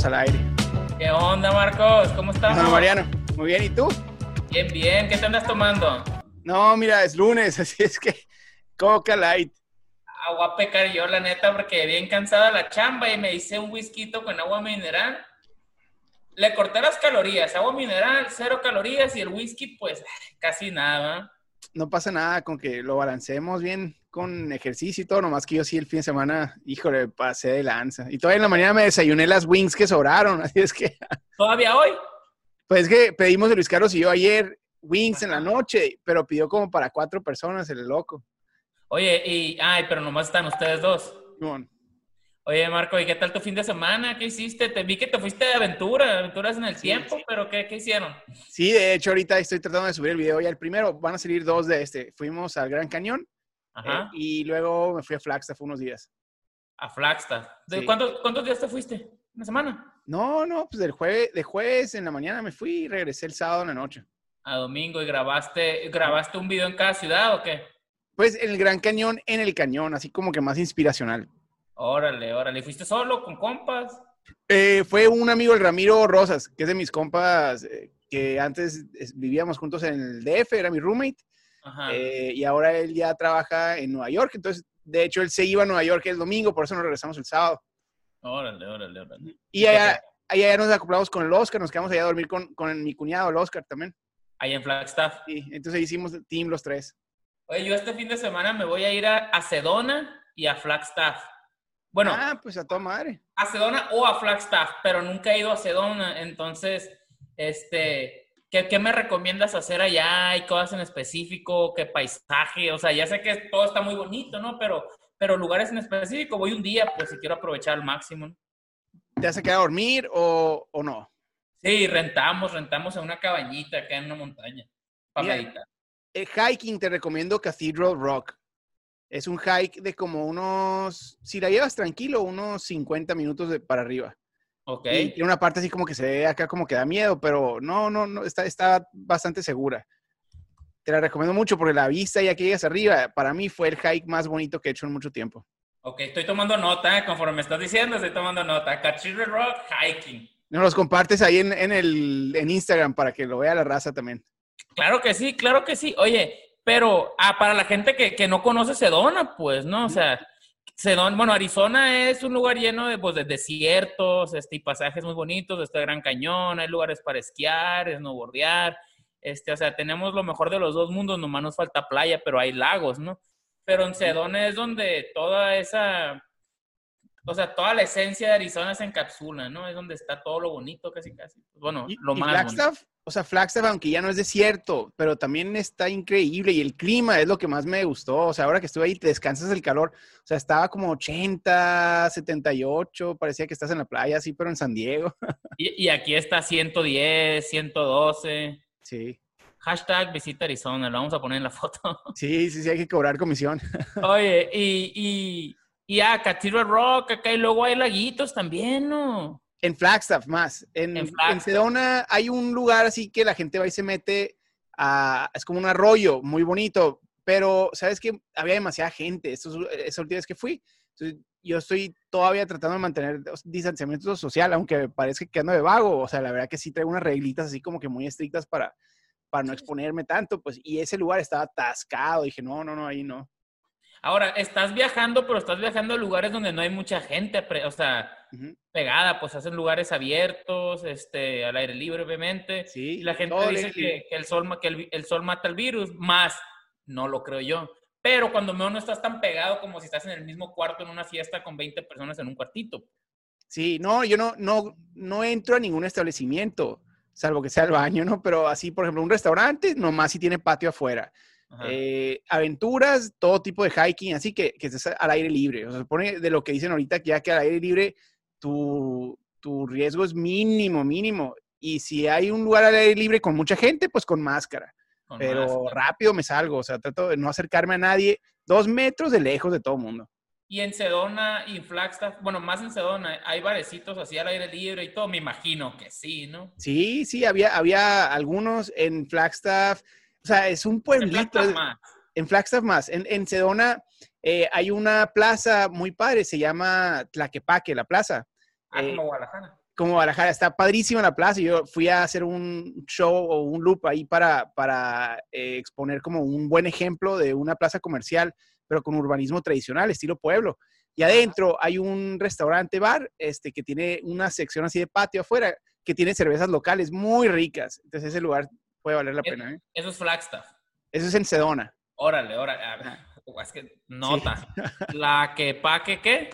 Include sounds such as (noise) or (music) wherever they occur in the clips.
estamos al aire. ¿Qué onda, Marcos? ¿Cómo estás? Hola, Mariano. Muy bien, ¿y tú? Bien, bien. ¿Qué te andas tomando? No, mira, es lunes, (laughs) así es que Coca Light. Agua a pecar yo, la neta, porque bien cansada la chamba y me hice un whisky con agua mineral. Le corté las calorías, agua mineral, cero calorías y el whisky, pues (laughs) casi nada. No pasa nada con que lo balanceemos bien con ejercicio y todo, nomás que yo sí el fin de semana, híjole, pasé de lanza. Y todavía en la mañana me desayuné las wings que sobraron, (laughs) así es que... ¿Todavía hoy? Pues es que pedimos de Luis Carlos y yo ayer wings en la noche, pero pidió como para cuatro personas el loco. Oye, y, ay, pero nomás están ustedes dos. Bueno. Oye, Marco, ¿y qué tal tu fin de semana? ¿Qué hiciste? Te vi que te fuiste de aventura, aventuras en el tiempo, pero ¿qué, ¿qué, hicieron? Sí, de hecho, ahorita estoy tratando de subir el video ya el primero. Van a salir dos de este. Fuimos al Gran Cañón Ajá. eh, y luego me fui a Flagstaff unos días. A Flagstaff. ¿De Sí. cuántos, ¿Cuántos días te fuiste? ¿Una semana? No, no, pues del jueves, de jueves en la mañana me fui y regresé el sábado en la noche. A domingo y grabaste, grabaste un video en cada ciudad o qué? Pues en el Gran Cañón, en el cañón, así como que más inspiracional. Órale, órale. ¿Fuiste solo, con compas? Eh, fue un amigo, el Ramiro Rosas, que es de mis compas, eh, que antes es- vivíamos juntos en el DF, era mi roommate. Eh, y ahora él ya trabaja en Nueva York, entonces, de hecho, él se iba a Nueva York el domingo, por eso nos regresamos el sábado. Órale, órale, órale. Y allá, allá nos acoplamos con el Oscar, nos quedamos allá a dormir con, con mi cuñado, el Oscar también. Ahí en Flagstaff. Sí, entonces hicimos team los tres. Oye, yo este fin de semana me voy a ir a, a Sedona y a Flagstaff. Bueno, Ah, pues a toda madre. a Sedona o a Flagstaff, pero nunca he ido a Sedona. Entonces, este, ¿qué, qué me recomiendas hacer allá? ¿Hay cosas en específico? ¿Qué paisaje? O sea, ya sé que todo está muy bonito, ¿no? Pero, pero lugares en específico, voy un día, pues si quiero aprovechar al máximo. ¿no? ¿Te a quedar a dormir o, o no? Sí, rentamos, rentamos en una cabañita acá en una montaña. Pasadita. El hiking te recomiendo Cathedral Rock. Es un hike de como unos, si la llevas tranquilo, unos 50 minutos de, para arriba. Y tiene una parte así como que se ve acá como que da miedo, pero no, no, no, está, está bastante segura. Te la recomiendo mucho porque la vista ya que llegas arriba, para mí fue el hike más bonito que he hecho en mucho tiempo. Ok, estoy tomando nota, ¿eh? conforme me estás diciendo, estoy tomando nota. Cathedral Rock Hiking. Nos los compartes ahí en, en el, en Instagram para que lo vea la raza también. Claro que sí, claro que sí. Oye, pero ah, para la gente que, que no conoce Sedona, pues, ¿no? O sea, Sedona, bueno, Arizona es un lugar lleno de, pues, de desiertos, este, y pasajes muy bonitos, este Gran Cañón, hay lugares para esquiar, snowboardear, este, o sea, tenemos lo mejor de los dos mundos, nomás nos falta playa, pero hay lagos, ¿no? Pero en Sedona es donde toda esa, o sea, toda la esencia de Arizona se encapsula, ¿no? Es donde está todo lo bonito, casi, casi. Bueno, Y, lo y más bonito. Flagstaff, o sea, Flagstaff, aunque ya no es desierto, pero también está increíble y el clima es lo que más me gustó. O sea, ahora que estuve ahí, te descansas del calor. O sea, estaba como 80, 78, parecía que estás en la playa, así, pero en San Diego. (laughs) Y, y aquí está 110, 112. Sí, Hashtag visita Arizona, lo vamos a poner en la foto. sí, sí, sí, hay que cobrar comisión. (laughs) Oye, y, y, y ah, Cathedral Rock, acá y luego hay laguitos también, ¿no? En Flagstaff más. En, En en Flagstaff. Sedona hay un lugar así que la gente va y se mete a, es como un arroyo muy bonito, pero sabes que había demasiada gente estos, esa última vez que fui. Entonces, yo estoy todavía tratando de mantener distanciamiento social, aunque parezca que ando de vago. O sea, la verdad que sí traigo unas reglitas así como que muy estrictas para, para no exponerme tanto, pues, y ese lugar estaba atascado. Dije, no, no, no, ahí no. Ahora, estás viajando, pero estás viajando a lugares donde no hay mucha gente, o sea, pegada, pues hacen lugares abiertos, este, al aire libre, obviamente. Sí, Y la gente dice que, que el sol, que el sol mata el virus, más no lo creo yo. Pero cuando menos no estás tan pegado como si estás en el mismo cuarto en una fiesta con 20 personas en un cuartito. Sí, no, yo no, no, no entro a ningún establecimiento, salvo que sea el baño, ¿no? Pero así, por ejemplo, un restaurante, nomás si tiene patio afuera. Eh, aventuras, todo tipo de hiking, así que, que estés al aire libre. O sea, se supone de lo que dicen ahorita, que ya que al aire libre tu, tu riesgo es mínimo, mínimo. Y si hay un lugar al aire libre con mucha gente, pues con máscara. Con Pero máscara. rápido me salgo, o sea, trato de no acercarme a nadie dos metros de lejos de todo el mundo. Y en Sedona y Flagstaff, bueno, más en Sedona, hay barecitos así al aire libre y todo, me imagino que sí, ¿no? Sí, sí, había, había algunos en Flagstaff. O sea, es un En pueblito. Flagstaff es- más. En Flagstaff más. En, en Sedona eh, hay una plaza muy padre, se llama Tlaquepaque, la plaza. Ah, Eh, como Guadalajara. como Guadalajara. Está padrísima la plaza. Yo fui a hacer un show o un loop ahí para, para eh, exponer como un buen ejemplo de una plaza comercial, pero con urbanismo tradicional, estilo pueblo. Y adentro hay un restaurante bar este, que tiene una sección así de patio afuera que tiene cervezas locales muy ricas. Entonces ese lugar puede valer la pena. ¿eh? Eso es Flagstaff. Eso es en Sedona. Órale, órale. Es que nota. (laughs) ¿La que paque qué?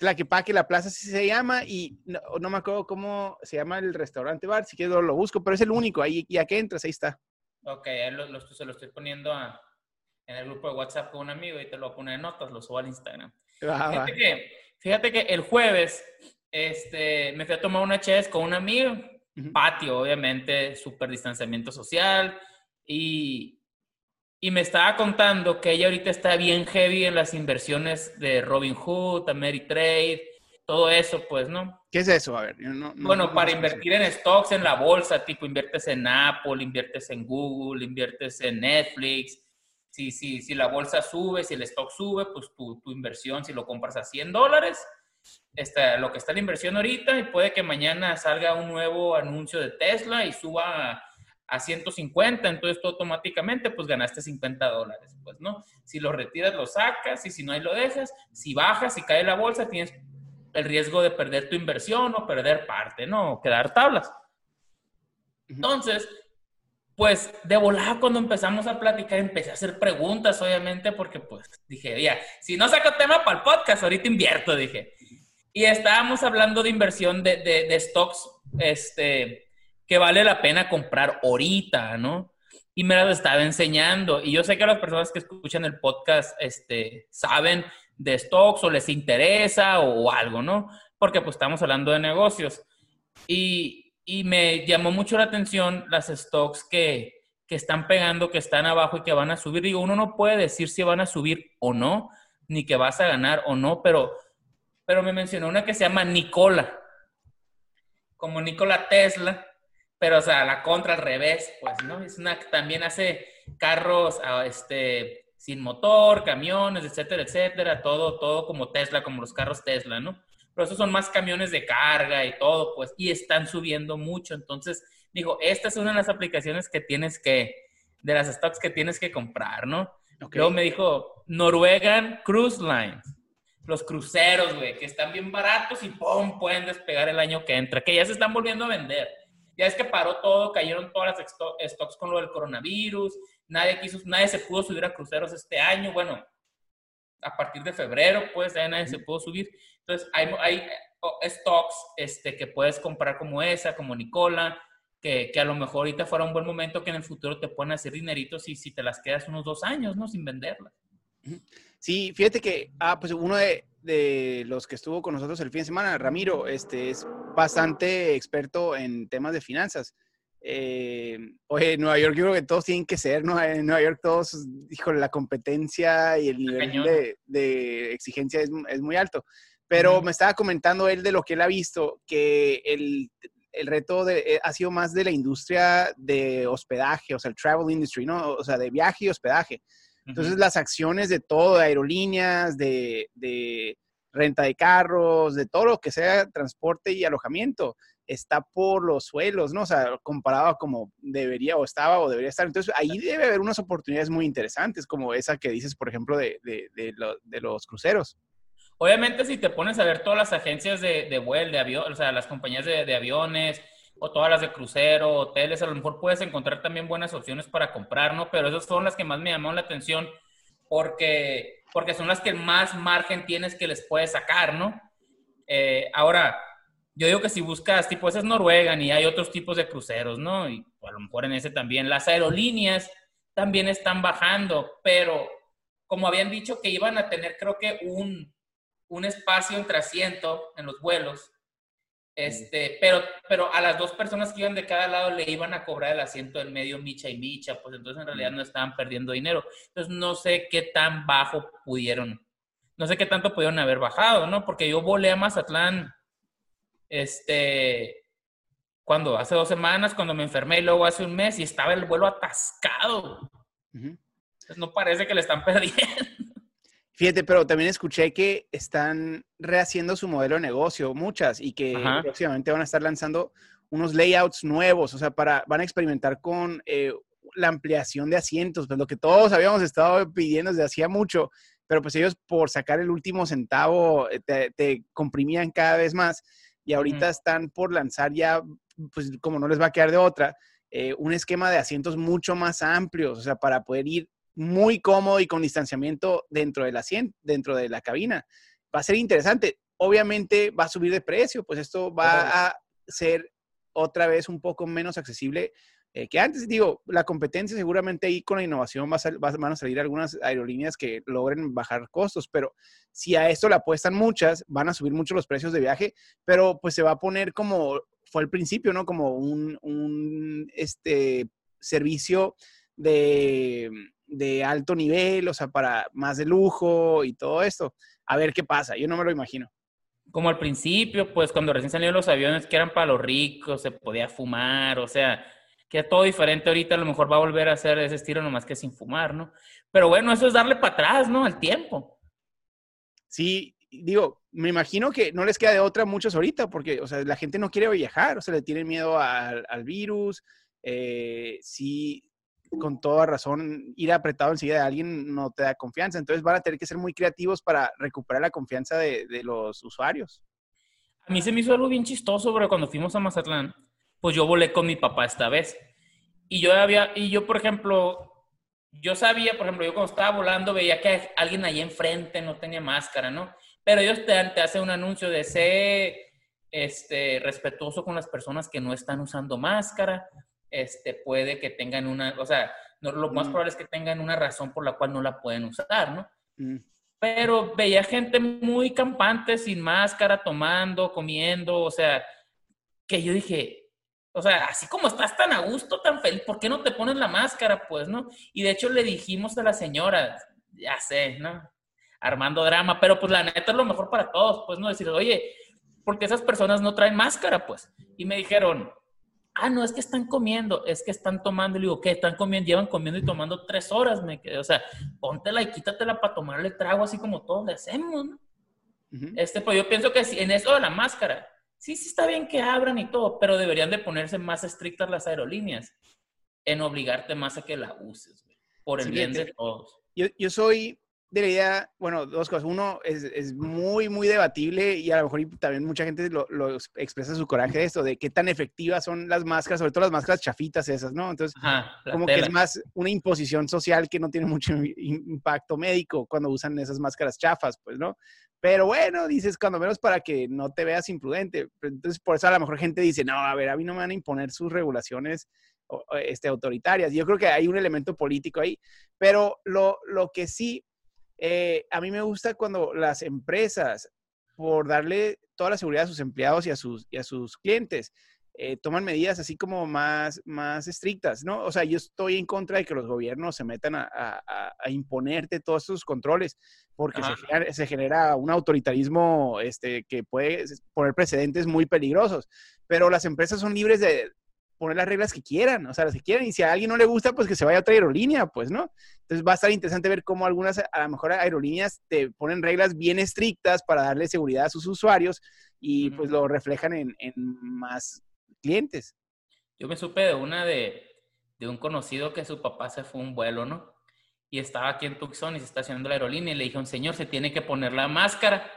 La que paque, la plaza sí se llama y no, no, me acuerdo cómo se llama el restaurante bar, si quieres lo busco, pero es el único, ahí ya que entras, ahí está. Ok, lo, se lo estoy poniendo en el grupo de WhatsApp con un amigo y te lo pone en notas, lo subo al Instagram. Ah, fíjate, que, fíjate, que, el jueves este, me fui a tomar una chess con un amigo, patio, obviamente, súper distanciamiento social y, y me estaba contando que ella ahorita está bien heavy en las inversiones de Robinhood, Ameritrade, todo eso, pues, ¿no? ¿Qué es eso? A ver. bueno, para invertir en stocks en la bolsa, tipo inviertes en Apple, inviertes en Google, inviertes en Netflix. Si, si, si la bolsa sube, si el stock sube, pues tu, tu inversión, si lo compras a 100 dólares, está, lo que está la inversión ahorita y puede que mañana salga un nuevo anuncio de Tesla y suba a 150, entonces tú automáticamente pues ganaste 50 dólares, pues, ¿no? Si lo retiras, lo sacas y si no, ahí lo dejas. Si bajas y cae la bolsa, tienes el riesgo de perder tu inversión o perder parte, ¿no? O quedar tablas. Entonces, pues de volada cuando empezamos a platicar, empecé a hacer preguntas, obviamente, porque pues dije, ya, si no saco tema para el podcast, ahorita invierto, dije. Y estábamos hablando de inversión de, de, de stocks, este, que vale la pena comprar ahorita, ¿no? Y me las estaba enseñando. Y yo sé que las personas que escuchan el podcast este, saben de stocks o les interesa o, algo, ¿no? Porque pues estamos hablando de negocios. Y, y me llamó mucho la atención las stocks que, que están pegando, que están abajo y que van a subir. Digo, uno no puede decir si van a subir o no, ni que vas a ganar o no, pero, pero me mencionó una que se llama Nicola, como Nicola Tesla, pero o sea, la contra al revés, pues, ¿no? Es una que también hace carros ah, este, sin motor, camiones, etcétera, etcétera, todo, todo como Tesla, como los carros Tesla, ¿no? Pero esos son más camiones de carga y todo, pues, y están subiendo mucho. Entonces, digo, esta es una de las aplicaciones que tienes que, de las stocks que tienes que comprar, ¿no? Luego me dijo, Norwegian Cruise Lines. Los cruceros, güey, que están bien baratos y ¡pum! pueden despegar el año que entra, que ya se están volviendo a vender. Ya es que paró todo, cayeron todas las stocks con lo del coronavirus, nadie quiso, nadie se pudo subir a cruceros este año, bueno, a partir de febrero, pues ya nadie se pudo subir. Entonces, hay, hay stocks este, que puedes comprar como esa, como Nicola, que, que, a lo mejor ahorita fuera un buen momento que en el futuro te pueden hacer dineritos y si te las quedas unos dos años, ¿no? Sin venderlas. Sí, fíjate que, ah, pues uno de, de los que estuvo con nosotros el fin de semana, Ramiro, este es bastante experto en temas de finanzas. Eh, oye, en Nueva York yo creo que todos tienen que ser, ¿no? En Nueva York todos, híjole, la competencia y el nivel de, de, exigencia es, es, muy alto. Pero me estaba comentando él de lo que él ha visto, que el, el reto de, eh, ha sido más de la industria de hospedaje, o sea, el travel industry, ¿no? O sea, de viaje y hospedaje. Entonces, las acciones de todo, de aerolíneas, de, de, renta de carros, de todo lo que sea transporte y alojamiento, está por los suelos, ¿no? O sea, comparado a como debería o estaba o debería estar. Entonces, ahí debe haber unas oportunidades muy interesantes, como esa que dices, por ejemplo, de, de, de los cruceros. Obviamente, si te pones a ver todas las agencias de, vuelo, de avión, o sea, las compañías de aviones, o todas las de crucero, hoteles, a lo mejor puedes encontrar también buenas opciones para comprar, ¿no? Pero esas son las que más me llamaron la atención porque, porque son las que más margen tienes que les puedes sacar, ¿no? Eh, ahora, yo digo que si buscas, tipo, ese es Noruega y hay otros tipos de cruceros, ¿no? Y a lo mejor en ese también. Las aerolíneas también están bajando, pero como habían dicho que iban a tener, creo que un, un espacio entre asiento en los vuelos, este, pero, pero a las dos personas que iban de cada lado le iban a cobrar el asiento del medio micha y micha, pues entonces en realidad no estaban perdiendo dinero. Entonces no sé qué tan bajo pudieron, no sé qué tanto pudieron haber bajado, ¿no? Porque yo volé a Mazatlán, este, cuando hace dos semanas, cuando me enfermé y luego hace un mes y estaba el vuelo atascado. Entonces no parece que le están (laughs) perdiendo. Fíjate, pero también escuché que están rehaciendo su modelo de negocio, muchas, y que próximamente van a estar lanzando unos layouts nuevos, o sea, para, van a experimentar con eh, la ampliación de asientos, pues lo que todos habíamos estado pidiendo desde hacía mucho, pero pues ellos por sacar el último centavo eh, te, comprimían cada vez más y ahorita están por lanzar ya, pues como no les va a quedar de otra, eh, un esquema de asientos mucho más amplios, o sea, para poder ir muy cómodo y con distanciamiento dentro del asiento, dentro de la cabina. Va a ser interesante. Obviamente va a subir de precio, pues esto va a ser otra vez un poco menos accesible eh, que antes. Digo, la competencia seguramente ahí con la innovación va a van a salir algunas aerolíneas que logren bajar costos, pero si a esto le apuestan muchas, van a subir mucho los precios de viaje, pero pues se va a poner como fue al principio, ¿no? Como un, un este, servicio de, de alto nivel, o sea, para más de lujo y todo esto. A ver qué pasa, yo no me lo imagino como al principio, pues cuando recién salieron los aviones que eran para los ricos, se podía fumar, o sea, que todo diferente ahorita, a lo mejor va a volver a hacer ese estilo nomás que sin fumar, ¿no? Pero bueno, eso es darle para atrás, ¿no? Al tiempo. Sí, digo, me imagino que no les queda de otra muchos ahorita, porque, o sea, la gente no quiere viajar, o sea, le tienen miedo al, virus. Eh, sí, con toda razón, ir apretado enseguida de alguien no te da confianza. Entonces van a tener que ser muy creativos para recuperar la confianza de, de los usuarios. A mí se me hizo algo bien chistoso, pero cuando fuimos a Mazatlán, pues yo volé con mi papá esta vez. Y yo había, y yo, por ejemplo, yo sabía, por ejemplo, yo cuando estaba volando veía que alguien ahí enfrente no tenía máscara, ¿no? Pero ellos te, te hacen un anuncio de ser este, respetuoso con las personas que no están usando máscara. Este, puede que tengan una, o sea, no, lo más mm. probable es que tengan una razón por la cual no la pueden usar, ¿no? Mm. Pero veía gente muy campante, sin máscara, tomando, comiendo, o sea, que yo dije, o sea, así como estás tan a gusto, tan feliz, ¿por qué no te pones la máscara, pues, no? Y de hecho le dijimos a la señora, ya sé, ¿no? Armando drama, pero pues la neta es lo mejor para todos, pues, ¿no? Decir, oye, porque esas personas no traen máscara, pues. Y me dijeron, ah, no, es que están comiendo, es que están tomando. Y le digo, ¿qué? Están comiendo, llevan comiendo y tomando tres horas. Me quedé, o sea, póntela y quítatela para tomarle trago, así como todos le hacemos, ¿no? Este, pues yo pienso que en eso de la máscara, sí, sí está bien que abran y todo, pero deberían de ponerse más estrictas las aerolíneas en obligarte más a que la uses, por el bien de todos. Yo, yo soy de la idea, bueno, dos cosas. Uno, es, es, muy, muy debatible y a lo mejor también mucha gente lo, lo, expresa su coraje de esto, de qué tan efectivas son las máscaras, sobre todo las máscaras chafitas esas, ¿no? Entonces, como que es más una imposición social que no tiene mucho impacto médico cuando usan esas máscaras chafas, pues, ¿no? Pero bueno, dices, cuando menos para que no te veas imprudente. Entonces, por eso a lo mejor gente dice, no, a ver, a mí no me van a imponer sus regulaciones este, autoritarias. Yo creo que hay un elemento político ahí, pero lo, lo que sí, eh, a mí me gusta cuando las empresas, por darle toda la seguridad a sus empleados y a sus, y a sus clientes, eh, toman medidas así como más, más estrictas, ¿no? O sea, yo estoy en contra de que los gobiernos se metan a, a, imponerte todos esos controles, porque se genera, un autoritarismo este, que puede poner precedentes muy peligrosos, pero las empresas son libres de poner las reglas que quieran, o sea, las que quieran, y si a alguien no le gusta, pues que se vaya a otra aerolínea, pues, ¿no? Entonces va a estar interesante ver cómo algunas, a lo mejor aerolíneas te ponen reglas bien estrictas para darle seguridad a sus usuarios y pues lo reflejan en, en más clientes. Yo me supe de una de, de, un conocido que su papá se fue un vuelo, ¿no? Y estaba aquí en Tucson y se está haciendo la aerolínea y le dijo, señor, se tiene que poner la máscara.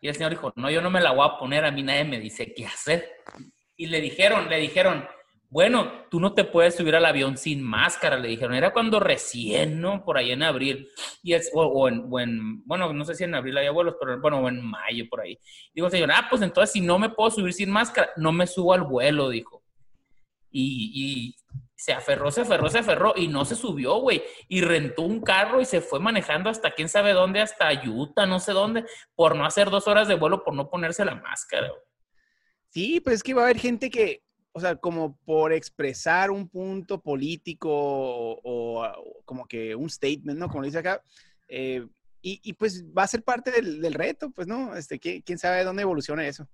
Y el señor dijo, no, yo no me la voy a poner, a mí nadie me dice qué hacer. Y le dijeron, le dijeron, bueno, tú no te puedes subir al avión sin máscara, le dijeron. Era cuando recién, ¿no? Por ahí en abril. Y es, o, en, bueno, no sé si en abril había vuelos, pero bueno, en mayo por ahí. Digo, señor, ah, pues entonces si no me puedo subir sin máscara, no me subo al vuelo, dijo. Y, y se aferró, se aferró, se aferró y no se subió, güey. Y rentó un carro y se fue manejando hasta quién sabe dónde, hasta Utah, no sé dónde, por no hacer dos horas de vuelo, por no ponerse la máscara. Sí, pues es que va a haber gente que, o sea, como por expresar un punto político o, como que un statement, ¿no? Como dice acá. Eh, y, pues va a ser parte del, reto, pues, ¿no? Este, ¿quién, sabe dónde evoluciona eso?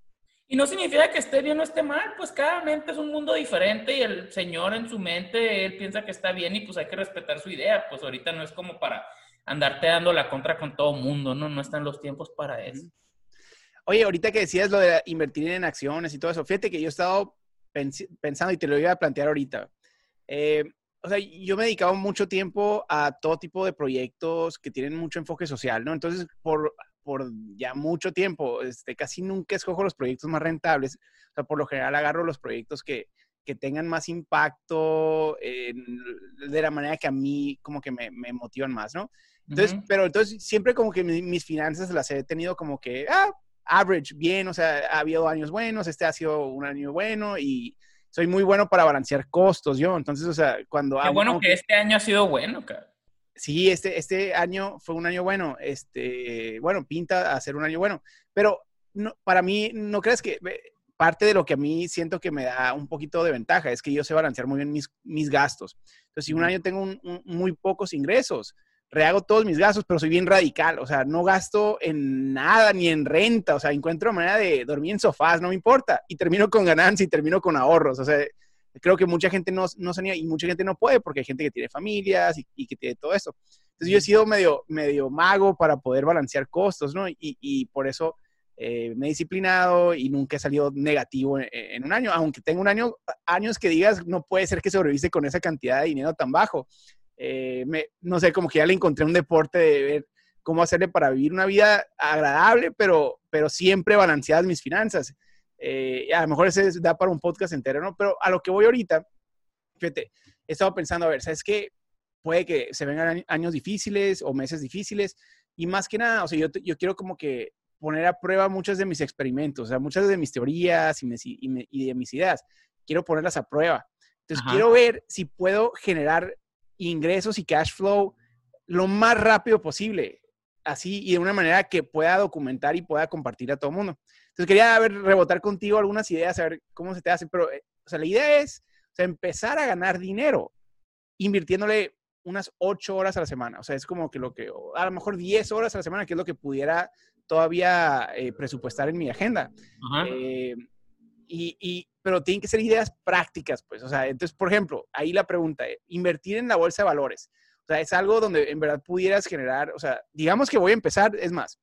Y no significa que esté bien o esté mal, pues cada mente es un mundo diferente y el señor en su mente, él piensa que está bien y pues hay que respetar su idea. Pues ahorita no es como para andarte dando la contra con todo mundo, ¿no? No están los tiempos para eso. Oye, ahorita que decías lo de invertir en acciones y todo eso, fíjate que yo he estado pensando y te lo iba a plantear ahorita. Eh, o sea, yo me he dedicado mucho tiempo a todo tipo de proyectos que tienen mucho enfoque social, ¿no? Entonces, por, por ya mucho tiempo, este, casi nunca escojo los proyectos más rentables. O sea, por lo general agarro los proyectos que, que tengan más impacto de la manera que a mí como que me, me motivan más, ¿no? Entonces, pero entonces siempre como que mis finanzas las he tenido como que, ah, average, bien, o sea, ha habido años buenos, este ha sido un año bueno y soy muy bueno para balancear costos yo. Entonces, o sea, cuando... Qué bueno que este año ha sido bueno, cara. Sí, este, este año fue un año bueno. Este, bueno, pinta a ser un año bueno. Pero no, para mí, ¿no crees que parte de lo que a mí siento que me da un poquito de ventaja es que yo sé balancear muy bien mis, mis gastos? Entonces, si un año tengo muy pocos ingresos, rehago todos mis gastos, pero soy bien radical, o sea, no gasto en nada ni en renta, o sea, encuentro manera de dormir en sofás, no me importa, y termino con ganancia y termino con ahorros, o sea, creo que mucha gente no, no se y mucha gente no puede porque hay gente que tiene familias y, que tiene todo eso. Entonces yo he sido medio, medio mago para poder balancear costos, ¿no? Y, y por eso eh, me he disciplinado y nunca he salido negativo en, un año, aunque tengo un año, años que digas, no puede ser que sobreviviste con esa cantidad de dinero tan bajo. Eh, no sé, como que ya le encontré un deporte de ver cómo hacerle para vivir una vida agradable, pero, pero siempre balanceadas mis finanzas. Eh, a lo mejor ese da para un podcast entero, ¿no? Pero a lo que voy ahorita, fíjate, he estado pensando, a ver, ¿sabes qué? Puede que se vengan años difíciles o meses difíciles y más que nada, o sea, yo, yo quiero como que poner a prueba muchos de mis experimentos, o sea, muchas de mis teorías y, y, de mis ideas. Quiero ponerlas a prueba. Entonces, quiero ver si puedo generar ingresos y cash flow lo más rápido posible, así y de una manera que pueda documentar y pueda compartir a todo el mundo. Entonces quería ver, rebotar contigo algunas ideas, a ver cómo se te hace, pero, eh, o sea, la idea es empezar a ganar dinero invirtiéndole unas ocho horas a la semana. O sea, es como que lo que, a lo mejor 10 horas a la semana, que es lo que pudiera todavía eh, presupuestar en mi agenda. Eh, y, pero tienen que ser ideas prácticas, pues. O sea, entonces, por ejemplo, ahí la pregunta, eh, invertir en la bolsa de valores. O sea, es algo donde en verdad pudieras generar, o sea, digamos que voy a empezar, es más,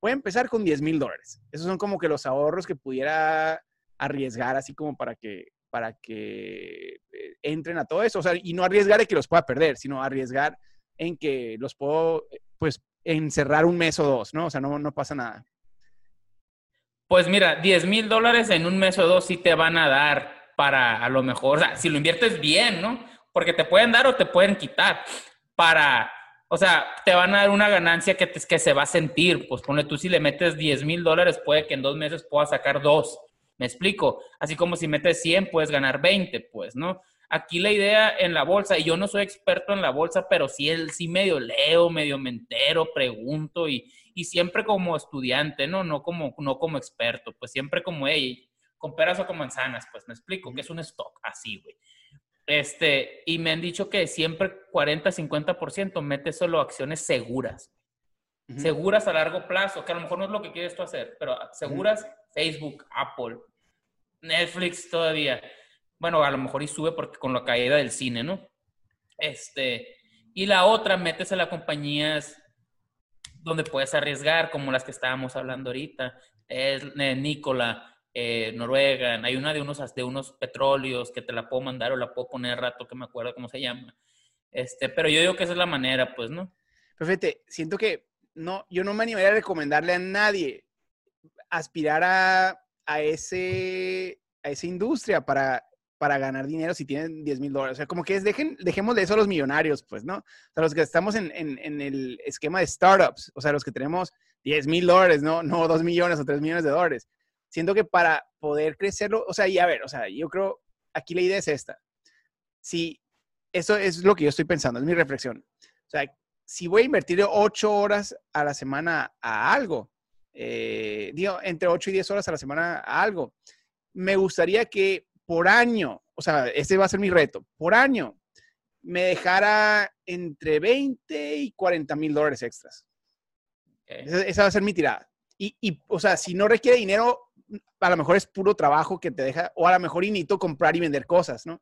voy a empezar con 10 mil dólares. Esos son como que los ahorros que pudiera arriesgar así como para que, para que eh, entren a todo eso. O sea, y no arriesgar en que los pueda perder, sino arriesgar en que los puedo, eh, pues, encerrar un mes o dos, ¿no? O sea, no, no pasa nada. Pues mira, 10 mil dólares en un mes o dos sí te van a dar para a lo mejor, o sea, si lo inviertes bien, ¿no? Porque te pueden dar o te pueden quitar para, o sea, te van a dar una ganancia que, que se va a sentir. Pues pone tú si le metes 10 mil dólares, puede que en dos meses puedas sacar dos. Me explico. Así como si metes 100, puedes ganar 20, pues, ¿no? Aquí la idea en la bolsa, y yo no soy experto en la bolsa, pero sí, sí medio leo, medio me entero, pregunto y, y siempre como estudiante, ¿no? No como, no como experto, pues siempre como, hey, con peras o con manzanas, pues me explico, que es un stock, así, güey. Este, y me han dicho que siempre 40, 50% mete solo acciones seguras. Seguras a largo plazo, que a lo mejor no es lo que quieres tú hacer, pero seguras Facebook, Apple, Netflix todavía. Bueno, a lo mejor y sube porque con la caída del cine, ¿no? Este, y la otra, metes a las compañías donde puedes arriesgar, como las que estábamos hablando ahorita, es eh, Nicola, eh, Noruega, hay una de unos, de unos petróleos que te la puedo mandar o la puedo poner rato que me acuerdo cómo se llama. Este, pero yo digo que esa es la manera, pues, ¿no? Perfecto. Siento que no, yo no me animaría a recomendarle a nadie aspirar a, a, ese, a esa industria para para ganar dinero si tienen 10 mil dólares. O sea, como que es, dejen, dejemos de eso a los millonarios, pues, ¿no? O sea, los que estamos en, en, el esquema de startups, o sea, los que tenemos 10 mil dólares, ¿no? No 2 millones o 3 millones de dólares. Siento que para poder crecerlo, o sea, y a ver, o sea, yo creo, aquí la idea es esta. Si, eso es lo que yo estoy pensando, es mi reflexión. O sea, si voy a invertir 8 horas a la semana a algo, eh, digo, entre 8 y 10 horas a la semana a algo, me gustaría que por año, o sea, ese va a ser mi reto, por año, me dejara entre 20 y 40 mil dólares extras. Esa, va a ser mi tirada. Y, y, o sea, si no requiere dinero, a lo mejor es puro trabajo que te deja, o a lo mejor inito comprar y vender cosas, ¿no?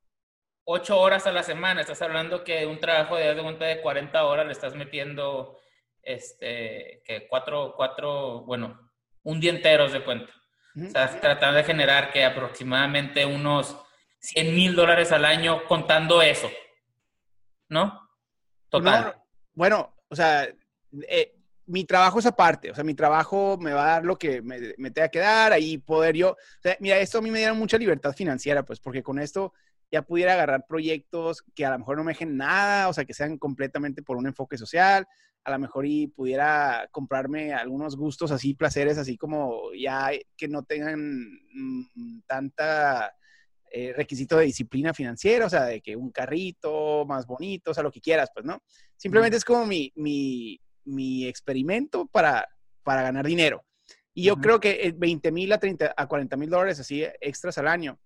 ocho horas a la semana, estás hablando que un trabajo de, de cuenta de 40 horas le estás metiendo, este, que cuatro, cuatro, bueno, un día entero de cuenta. Estás tratando de generar que aproximadamente unos 100 mil dólares al año contando eso, ¿no? Total. bueno, o sea, eh, mi trabajo es aparte, o sea, mi trabajo me va a dar lo que me, me tenga que dar, ahí poder yo, o sea, mira, esto a mí me diera mucha libertad financiera, pues, porque con esto ya pudiera agarrar proyectos que a lo mejor no me dejen nada, o sea, que sean completamente por un enfoque social, a lo mejor y pudiera comprarme algunos gustos así, placeres así como ya que no tengan mm, tanta eh, requisito de disciplina financiera, o sea, de que un carrito más bonito, o sea, lo que quieras, pues, ¿no? Simplemente es como mi, mi, mi experimento para, para ganar dinero. Y yo creo que 20 mil a, 30, a 40 mil dólares así extras al año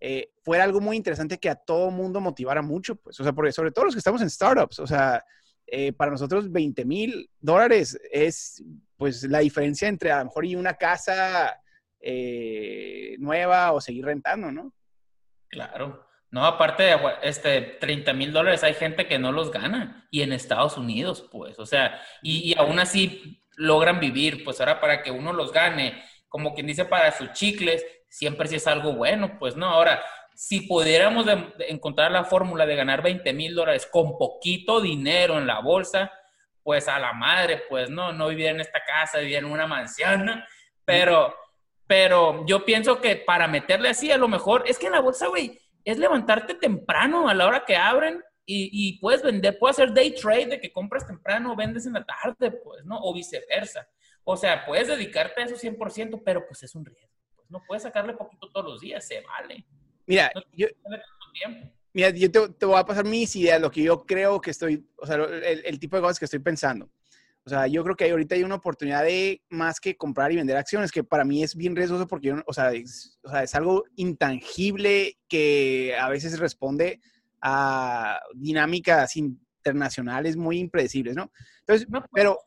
eh, fuera algo muy interesante que a todo mundo motivara mucho, pues, o sea, porque sobre todo los que estamos en startups, o sea, eh, para nosotros 20 mil dólares es, pues, la diferencia entre a lo mejor y una casa eh, nueva o seguir rentando, ¿no? Claro. No, aparte de este, 30 mil dólares, hay gente que no los gana. Y en Estados Unidos, pues, o sea, y, y, aún así logran vivir. Pues ahora para que uno los gane, como quien dice, para sus chicles, siempre si es algo bueno, pues no. Ahora, si pudiéramos encontrar la fórmula de ganar 20 mil dólares con poquito dinero en la bolsa, pues a la madre, pues no, no vivir en esta casa, vivir en una mansión, pero, pero yo pienso que para meterle así, a lo mejor, es que en la bolsa, güey, es levantarte temprano a la hora que abren y, puedes vender, puedes hacer day trade de que compras temprano, vendes en la tarde, pues, ¿no? O viceversa. O sea, puedes dedicarte a eso 100%, pero pues es un riesgo no puedes sacarle poquito todos los días, se vale. Mira, yo, mira, yo te, voy a pasar mis ideas, lo que yo creo que estoy, o sea, el, tipo de cosas que estoy pensando. O sea, yo creo que ahorita hay una oportunidad de más que comprar y vender acciones, que para mí es bien riesgoso porque, o, sea, es, o sea, es algo intangible que a veces responde a dinámicas internacionales muy impredecibles, ¿no? Entonces, no, pero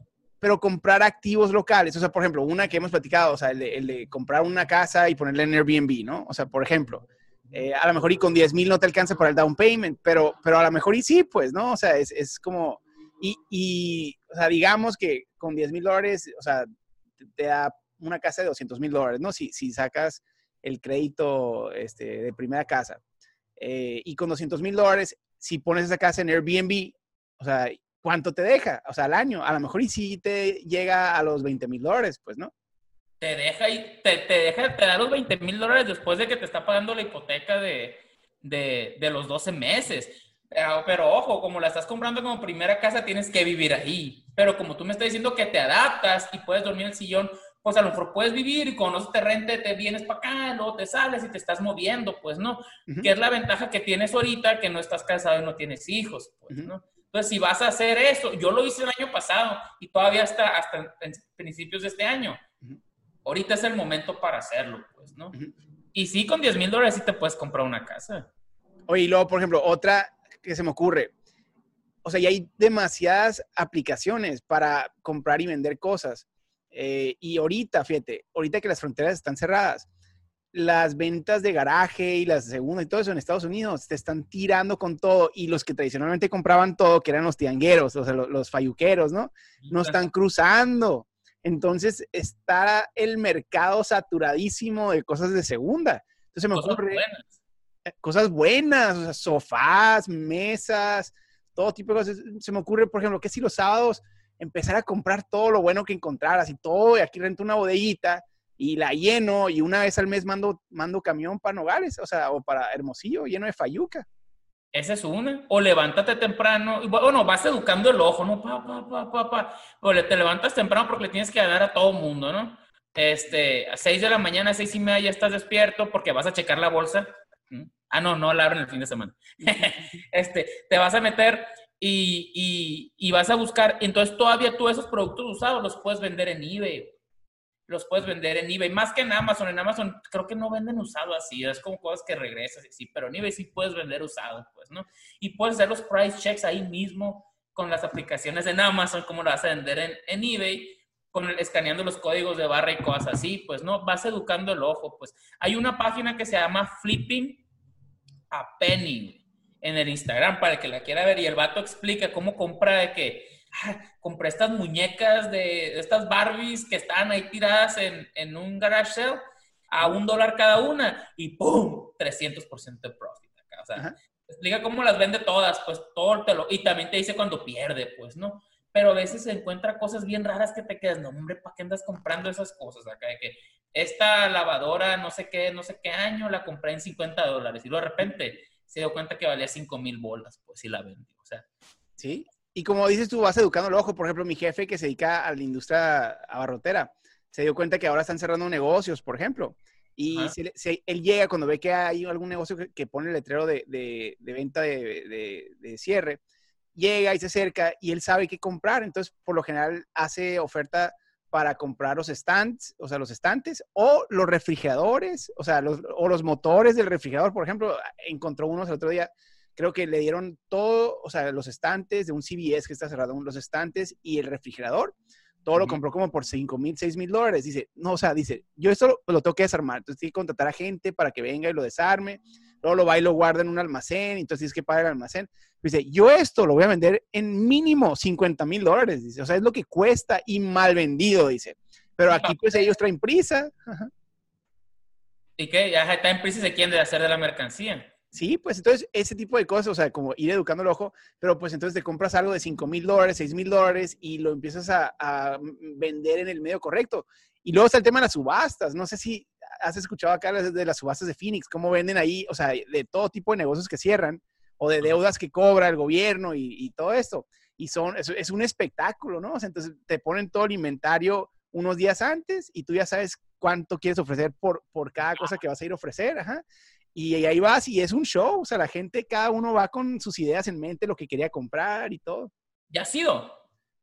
pero comprar activos locales. O sea, por ejemplo, una que hemos platicado, o sea, el de, comprar una casa y ponerla en Airbnb, ¿no? O sea, por ejemplo, eh, a lo mejor y con 10 mil no te alcanza para el down payment, pero, pero a lo mejor y sí, pues, ¿no? O sea, es, es como, y, y, o sea, digamos que con 10 mil dólares, o sea, te, da una casa de 200 mil dólares, ¿no? Si, si sacas el crédito este, de primera casa. Eh, y con 200 mil dólares, si pones esa casa en Airbnb, o sea, ¿cuánto te deja? O sea, al año. A lo mejor y si te llega a los 20 mil dólares, pues, ¿no? Te deja y te, te, deja, te da los 20 mil dólares después de que te está pagando la hipoteca de, de, de los 12 meses. Pero, pero, ojo, como la estás comprando como primera casa, tienes que vivir ahí. Pero como tú me estás diciendo que te adaptas y puedes dormir en el sillón, pues a lo mejor puedes vivir y cuando no te rente, te vienes para acá, luego te sales y te estás moviendo, pues no. Que es la ventaja que tienes ahorita que no estás casado y no tienes hijos, pues, ¿no? Entonces, si vas a hacer eso, yo lo hice el año pasado y todavía hasta, hasta principios de este año. Ahorita es el momento para hacerlo, pues, ¿no? Y sí, con 10 mil dólares sí te puedes comprar una casa. Oye, y luego, por ejemplo, otra que se me ocurre. O sea, ya hay demasiadas aplicaciones para comprar y vender cosas. Eh, y ahorita, fíjate, ahorita que las fronteras están cerradas, las ventas de garaje y las segundas y todo eso en Estados Unidos te están tirando con todo y los que tradicionalmente compraban todo, que eran los tiangueros, o sea, los, los falluqueros, ¿no? No están cruzando. Entonces está el mercado saturadísimo de cosas de segunda. Entonces me cosas buenas. Eh, cosas buenas, o sea, sofás, mesas, todo tipo de cosas. Se me ocurre, por ejemplo, que si los sábados empezar a comprar todo lo bueno que encontraras y todo, y aquí rento una bodellita y la lleno y una vez al mes mando, mando camión para Nogales, o sea, o para Hermosillo, lleno de fayuca. Esa es una. O levántate temprano. Bueno, vas educando el ojo, ¿no? Pa, pa, pa, pa, pa. O te levantas temprano porque le tienes que dar a todo mundo, ¿no? Este, a 6 de la mañana, a 6 y media ya estás despierto porque vas a checar la bolsa. ¿Mm? Ah, no, no la abren el fin de semana. (laughs) este, te vas a meter y, y, y, vas a buscar. Entonces, todavía tú esos productos usados los puedes vender en eBay los puedes vender en eBay, más que en Amazon. En Amazon creo que no venden usado así, es como cosas que regresas y sí, pero en eBay sí puedes vender usado, pues, ¿no? Y puedes hacer los price checks ahí mismo con las aplicaciones en Amazon, como lo vas a vender en, en eBay, con el, escaneando los códigos de barra y cosas así, pues, ¿no? Vas educando el ojo, pues. Hay una página que se llama Flipping a Penny. en el Instagram para el que la quiera ver. Y el vato explica cómo compra de que ah, (laughs) compré estas muñecas de estas Barbies que estaban ahí tiradas en, en un garage sale a un dólar cada una y ¡pum! 300% de profit. Acá. O sea, explica cómo las vende todas, pues todo te lo... Y también te dice cuando pierde, pues, ¿no? Pero a veces se encuentra cosas bien raras que te quedas, no, hombre, ¿para qué andas comprando esas cosas acá? De que esta lavadora, no sé qué, no sé qué año, la compré en 50 dólares y luego de repente se dio cuenta que valía 5 mil bolas, pues, y la vendió. O sea, sí. Y como dices tú, vas educando el ojo. Por ejemplo, mi jefe que se dedica a la industria abarrotera, se dio cuenta que ahora están cerrando negocios, por ejemplo. Y él llega cuando ve que hay algún negocio que, pone el letrero de, de, de venta de, de, cierre, llega y se acerca y él sabe qué comprar. Entonces, por lo general, hace oferta para comprar los stands, o sea, los estantes, o los refrigeradores, o sea, los, o los motores del refrigerador. Por ejemplo, encontró unos el otro día, creo que le dieron todo, o sea, los estantes de un CBS que está cerrado, los estantes y el refrigerador todo lo compró como por 5 mil, 6 mil dólares. Dice, no, o sea, dice, yo esto lo, tengo que desarmar. Entonces tiene que contratar a gente para que venga y lo desarme. Luego lo va y lo guarda en un almacén. Entonces tienes que pagar el almacén. Dice, yo esto lo voy a vender en mínimo 50 mil dólares. Dice, o sea, es lo que cuesta y mal vendido, dice. Pero aquí pues ellos traen prisa. ¿Y qué? Ya está en prisa y se quieren hacer de la mercancía. Sí, pues entonces ese tipo de cosas, o sea, como ir educando el ojo, pero pues entonces te compras algo de 5 mil dólares, 6 mil dólares y lo empiezas a, vender en el medio correcto. Y luego está el tema de las subastas. No sé si has escuchado acá de las subastas de Phoenix, cómo venden ahí, o sea, de todo tipo de negocios que cierran o de deudas que cobra el gobierno y, todo esto. Y son, es, es, un espectáculo, ¿no? O sea, entonces te ponen todo el inventario unos días antes y tú ya sabes cuánto quieres ofrecer por, por cada cosa que vas a ir a ofrecer, ajá. Y ahí vas y es un show, o sea, la gente, cada uno va con sus ideas en mente, lo que quería comprar y todo. ¿Ya ha sido?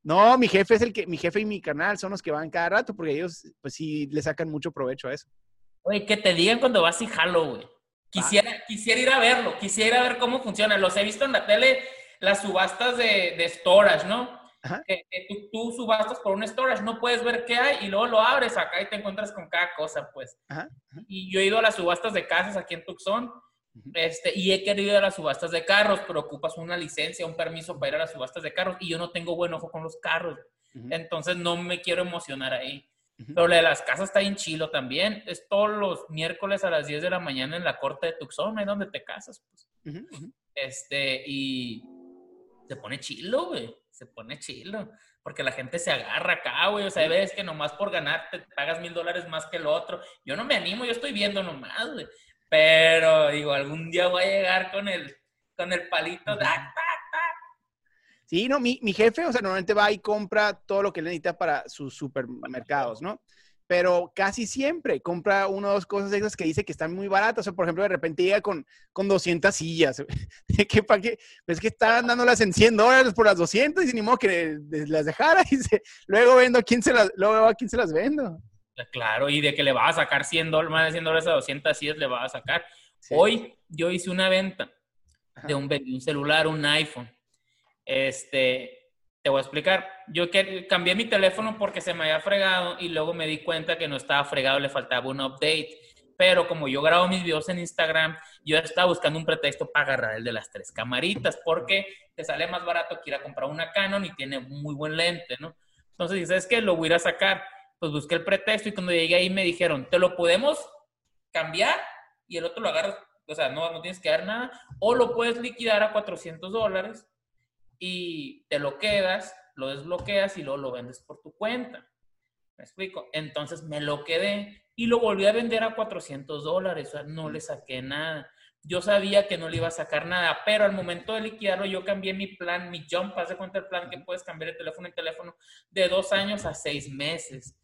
No, mi jefe es el que, mi jefe y mi canal son los que van cada rato, porque ellos, pues sí, le sacan mucho provecho a eso. Oye, que te digan cuando vas y jalo, güey. Quisiera, quisiera ir a verlo, quisiera ver cómo funciona. Los he visto en la tele, las subastas de, de storage, ¿no? Tú, subastas por un storage, no puedes ver qué hay y luego lo abres acá y te encuentras con cada cosa, pues. Y yo he ido a las subastas de casas aquí en Tucson este, y he querido ir a las subastas de carros, pero ocupas una licencia, un permiso para ir a las subastas de carros y yo no tengo buen ojo con los carros. Entonces no me quiero emocionar ahí. Pero la de las casas está en chilo también. Es todos los miércoles a las 10 de la mañana en la corte de Tucson, ahí donde te casas. Pues. Este, y se pone chilo, güey se pone chilo, porque la gente se agarra acá, güey, o sea, ves que nomás por ganar te pagas mil dólares más que el otro. Yo no me animo, yo estoy viendo nomás, güey. Pero, digo, algún día voy a llegar con el, con el palito, ¡tac, Sí, no, mi, mi jefe, o sea, normalmente va y compra todo lo que le necesita para sus supermercados, ¿no? Pero casi siempre compra una o dos cosas esas que dice que están muy baratas. O sea, por ejemplo, de repente llega con, con 200 sillas. (laughs) ¿Qué, para qué? Pues que estaban dándolas en 100 dólares por las 200 y ni modo que las dejara. (laughs) Y luego vendo a quién se las, luego a quién se las vendo. Claro, y de que le va a sacar 100 dólares, más de 100 dólares a 200 sillas le va a sacar. Hoy yo hice una venta de un, un celular, un iPhone. Este, te voy a explicar. Yo que, cambié mi teléfono porque se me había fregado y luego me di cuenta que no estaba fregado, le faltaba un update. Pero como yo grabo mis videos en Instagram, yo estaba buscando un pretexto para agarrar el de las tres camaritas porque te sale más barato que ir a comprar una Canon y tiene muy buen lente, ¿no? Entonces dices que lo voy a ir a sacar. Pues busqué el pretexto y cuando llegué ahí me dijeron, ¿te lo podemos cambiar? Y el otro lo agarras, o sea, no, no tienes que dar nada. O lo puedes liquidar a 400 dólares y te lo quedas, lo desbloqueas y luego lo vendes por tu cuenta. ¿Me explico? Entonces me lo quedé y lo volví a vender a 400 dólares, o sea, no le saqué nada. Yo sabía que no le iba a sacar nada, pero al momento de liquidarlo yo cambié mi plan, mi jump, haz de cuenta el plan que puedes cambiar de teléfono en teléfono de dos años a seis meses.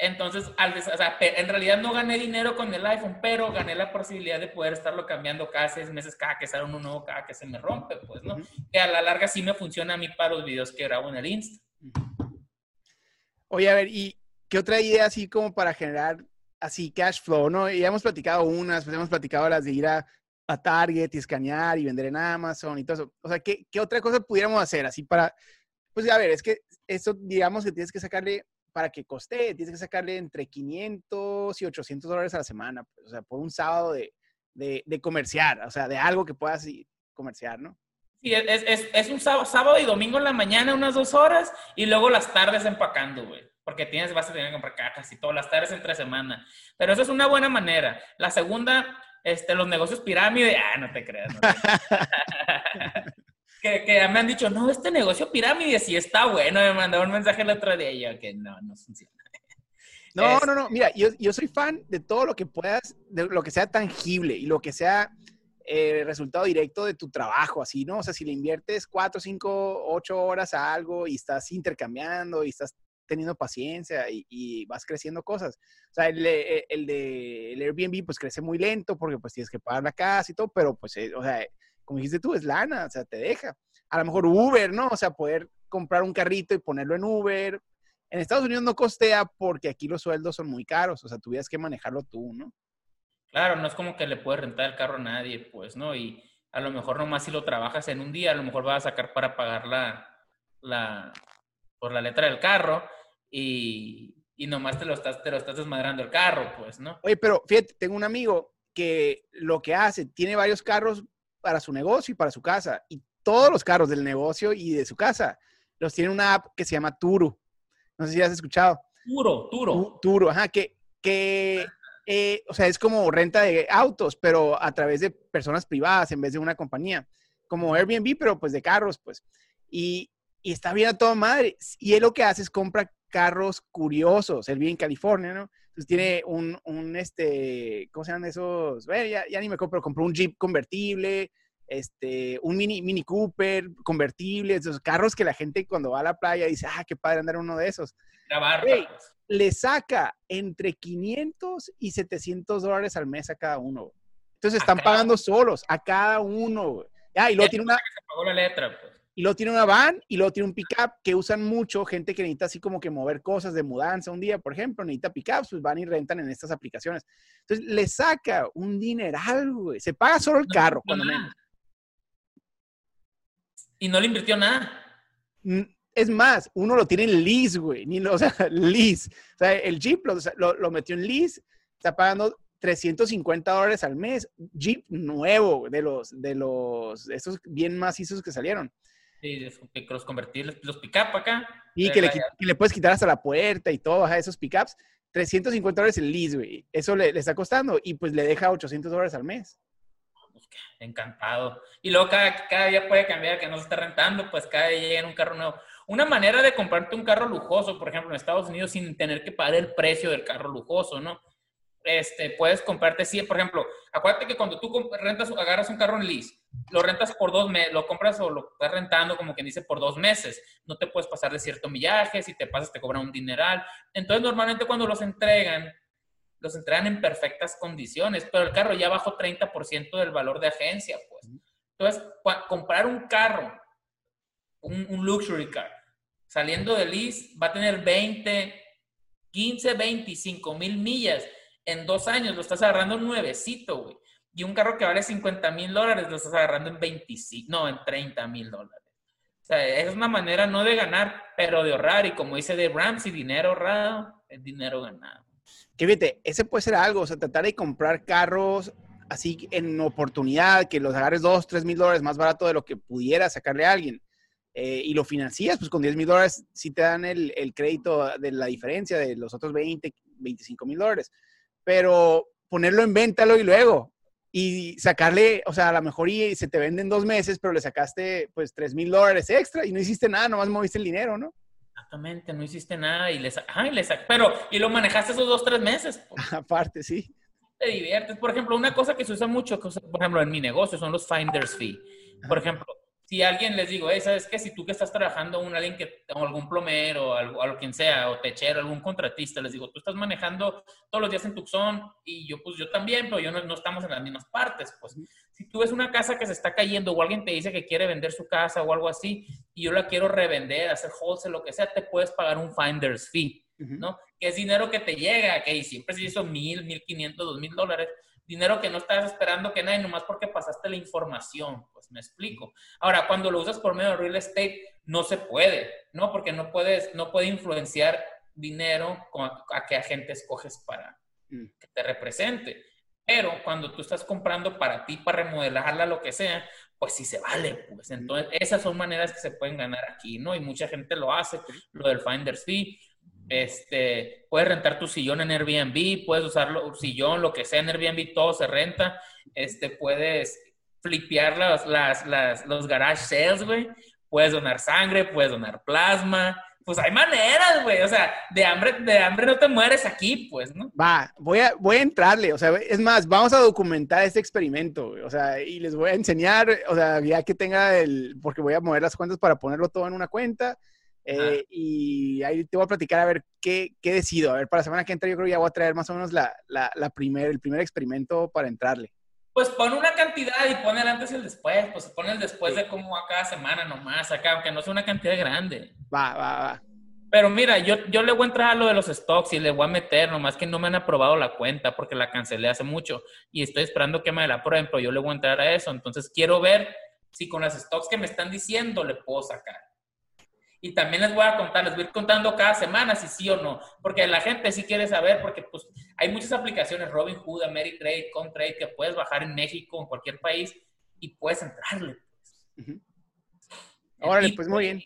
Entonces, al o sea, en realidad no gané dinero con el iPhone, pero gané la posibilidad de poder estarlo cambiando cada seis meses, cada que sale uno nuevo, cada que se me rompe, pues, ¿no? Que a la larga sí me funciona a mí para los videos que grabo en el Insta. Oye, a ver, ¿y qué otra idea así como para generar así cash flow, no? Ya hemos platicado unas, pues hemos platicado las de ir a, Target y escanear y vender en Amazon y todo eso. O sea, ¿qué, ¿qué otra cosa pudiéramos hacer así para, pues a ver, es que esto digamos que tienes que sacarle para que coste, tienes que sacarle entre 500 y 800 dólares a la semana, pues, o sea, por un sábado de, de, comerciar, o sea, de algo que puedas comercial, ¿no? Sí, es, es, es un sábado, sábado, y domingo en la mañana, unas dos horas, y luego las tardes empacando, güey. Porque tienes, vas a tener que comprar cajas y todas las tardes entre semana. Pero eso es una buena manera. La segunda, este, los negocios pirámide, ah, no te creas. No te creas. (laughs) que, que, me han dicho, no, este negocio pirámide sí está bueno. Me mandó un mensaje el otro día y yo, que no, no funciona. (laughs) No, no, no. Mira, yo, yo soy fan de todo lo que puedas, de lo que sea tangible y lo que sea eh, resultado directo de tu trabajo, así, ¿no? O sea, si le inviertes cuatro, cinco, ocho horas a algo y estás intercambiando y estás teniendo paciencia y, vas creciendo cosas. O sea, el, el de el Airbnb pues crece muy lento porque pues tienes que pagar la casa y todo, pero pues, eh, o sea, como dijiste tú, es lana, o sea, te deja. A lo mejor Uber, ¿no? O sea, poder comprar un carrito y ponerlo en Uber. En Estados Unidos no costea porque aquí los sueldos son muy caros, o sea, tuvieras que manejarlo tú, ¿no? Claro, no es como que le puedes rentar el carro a nadie, pues, ¿no? Y a lo mejor nomás si lo trabajas en un día, a lo mejor vas a sacar para pagar la, la, por la letra del carro y, y nomás te lo, estás, te lo estás desmadrando el carro, pues, ¿no? Oye, pero fíjate, tengo un amigo que lo que hace, tiene varios carros para su negocio y para su casa, y todos los carros del negocio y de su casa los tiene una app que se llama Turo. No sé si has escuchado. Turo, Turo. Turo, ajá, que, que eh, o sea, es como renta de autos, pero a través de personas privadas en vez de una compañía, como Airbnb, pero pues de carros, pues. Y, y está bien a toda madre. Y él lo que hace es compra carros curiosos. Él vive en California, ¿no? Entonces tiene un, un este, ¿cómo se llaman esos? Bueno, ya, ya ni me compro, compró un Jeep convertible, este, un Mini, Mini Cooper convertible, esos carros que la gente cuando va a la playa dice, ah, qué padre andar uno de esos. Hey, le saca entre 500 y 700 dólares al mes a cada uno. Entonces están pagando solos a cada uno. Ah, y luego tiene una... La letra, pues. Y luego tiene una van y luego tiene un pickup que usan mucho gente que necesita así como que mover cosas de mudanza un día, por ejemplo, necesita pickups, pues van y rentan en estas aplicaciones. Entonces le saca un dineral, güey. Se paga solo el carro, cuando menos. Y no le invirtió nada. Es más, uno lo tiene en lease, güey. Ni o sea, (laughs) lease. O sea, el Jeep lo, lo, metió en lease, está pagando 350 dólares al mes. Jeep nuevo, de los, de los, esos bien macizos que salieron. Sí, que los convertir, los pick-up acá. Y que le, que le, puedes quitar hasta la puerta y todo, esos pick-ups. 350 dólares el lease, güey. Eso le, le, está costando y pues le deja 800 dólares al mes. Pues, encantado. Y luego cada, cada día puede cambiar, que no se está rentando, pues cada día llega un carro nuevo. Una manera de comprarte un carro lujoso, por ejemplo, en Estados Unidos, sin tener que pagar el precio del carro lujoso, ¿no? Este, puedes comprarte, sí, por ejemplo, acuérdate que cuando tú rentas, agarras un carro en lease, lo rentas por dos meses, lo compras o lo estás rentando, como quien dice, por dos meses. No te puedes pasar de cierto millaje, si te pasas te cobran un dineral. Entonces, normalmente cuando los entregan, los entregan en perfectas condiciones, pero el carro ya bajó 30% del valor de agencia, pues. Entonces, comprar un carro, un, un luxury car, saliendo de lease, va a tener 20, 15, 25 mil millas. En dos años lo estás agarrando nuevecito, güey. Y un carro que vale 50 mil dólares lo estás agarrando en 25, no, en 30 mil dólares. O sea, es una manera no de ganar, pero de ahorrar. Y como dice Dave Ramsey, dinero ahorrado es dinero ganado. Que fíjate, ese puede ser algo, o sea, tratar de comprar carros así en oportunidad, que los agarres 2, 3 mil dólares más barato de lo que pudiera sacarle a alguien. Eh, y lo financias, pues con 10 mil dólares sí te dan el, el, crédito de la diferencia de los otros 20, 25 mil dólares. Pero ponerlo en véntalo y luego, y sacarle, o sea, a lo mejor y se te venden dos meses, pero le sacaste pues 3 mil dólares extra y no hiciste nada, nomás moviste el dinero, ¿no? Exactamente, no hiciste nada y le ay, le pero, y lo manejaste esos dos, tres meses. (laughs) Aparte, sí. Te diviertes. Por ejemplo, una cosa que se usa mucho, por ejemplo, en mi negocio son los finder's fee. Por ejemplo, si alguien les digo, hey, ¿sabes qué? Si tú que estás trabajando un alguien que, o algún plomero, algo, algo quien sea, o techero, algún contratista, les digo, tú estás manejando todos los días en Tucson y yo, pues yo también, pero yo no, no, estamos en las mismas partes. Pues si tú ves una casa que se está cayendo o alguien te dice que quiere vender su casa o algo así y yo la quiero revender, hacer wholesale, lo que sea, te puedes pagar un finder's fee, ¿no? Que es dinero que te llega, que siempre se hizo mil, mil quinientos, dos mil dólares dinero que no estás esperando que nadie, nomás porque pasaste la información, pues me explico. Ahora, cuando lo usas por medio de real estate, no se puede, ¿no? Porque no puedes, no puede influenciar dinero a, a qué agente escoges para mm. que te represente. Pero cuando tú estás comprando para ti, para remodelarla, lo que sea, pues sí se vale, pues. Entonces, esas son maneras que se pueden ganar aquí, ¿no? Y mucha gente lo hace, lo del Finder's Fee. Este, puedes rentar tu sillón en Airbnb, puedes usarlo, sillón, lo que sea en Airbnb, todo se renta. Este, puedes flipear las, las, las, los garage sales, güey. Puedes donar sangre, puedes donar plasma. Pues hay maneras, güey. O sea, de hambre, de hambre no te mueres aquí, pues, ¿no? Va, voy a, voy a entrarle. O sea, es más, vamos a documentar este experimento. O sea, y les voy a enseñar, o sea, ya que tenga el, porque voy a mover las cuentas para ponerlo todo en una cuenta. Eh, y ahí te voy a platicar a ver qué, qué, decido. A ver, para la semana que entra yo creo que ya voy a traer más o menos la, la, la primer, el primer experimento para entrarle. Pues pon una cantidad y pon el antes y el después. Pues pon el después de cómo va cada semana nomás, acá, aunque no sea una cantidad grande. Va, va, va. Pero mira, yo, yo le voy a entrar a lo de los stocks y le voy a meter, nomás que no me han aprobado la cuenta porque la cancelé hace mucho y estoy esperando que me la aprueben, pero yo le voy a entrar a eso. Entonces quiero ver si con las stocks que me están diciendo le puedo sacar. Y también les voy a contar, les voy a ir contando cada semana si sí o no, porque la gente sí quiere saber, porque pues hay muchas aplicaciones, Robinhood, Ameritrade, Comtrade, que puedes bajar en México, en cualquier país, y puedes entrarle. Pues. Órale, pues muy bien.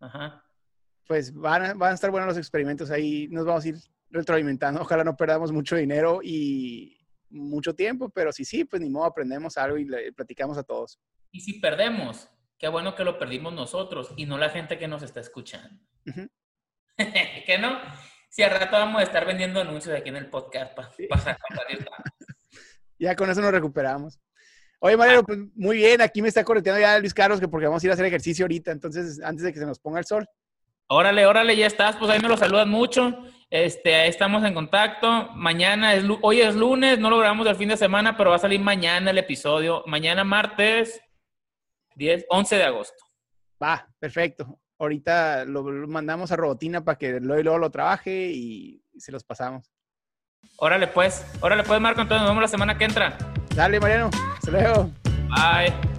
Ajá. Pues van a, van a estar buenos los experimentos ahí, nos vamos a ir retroalimentando, ojalá no perdamos mucho dinero y mucho tiempo, pero si sí, pues ni modo, aprendemos algo y le platicamos a todos. Y si perdemos, qué bueno que lo perdimos nosotros y no la gente que nos está escuchando. (laughs) ¿Que no? Si al rato vamos a estar vendiendo anuncios aquí en el podcast para pasar (laughs) Ya con eso nos recuperamos. Oye, Mario, pues muy bien, aquí me está correteando ya Luis Carlos, que porque vamos a ir a hacer ejercicio ahorita, entonces antes de que se nos ponga el sol. Órale, órale, ya estás, pues ahí me lo saludan mucho. Este, ahí estamos en contacto. Mañana es, hoy es lunes, no lo grabamos el fin de semana, pero va a salir mañana el episodio. Mañana martes 10, 11 de agosto. Va, perfecto. Ahorita lo, mandamos a Robotina para que luego, luego lo trabaje y, se los pasamos. Órale pues, órale pues Marco, entonces nos vemos la semana que entra. Dale Mariano, hasta luego. Bye.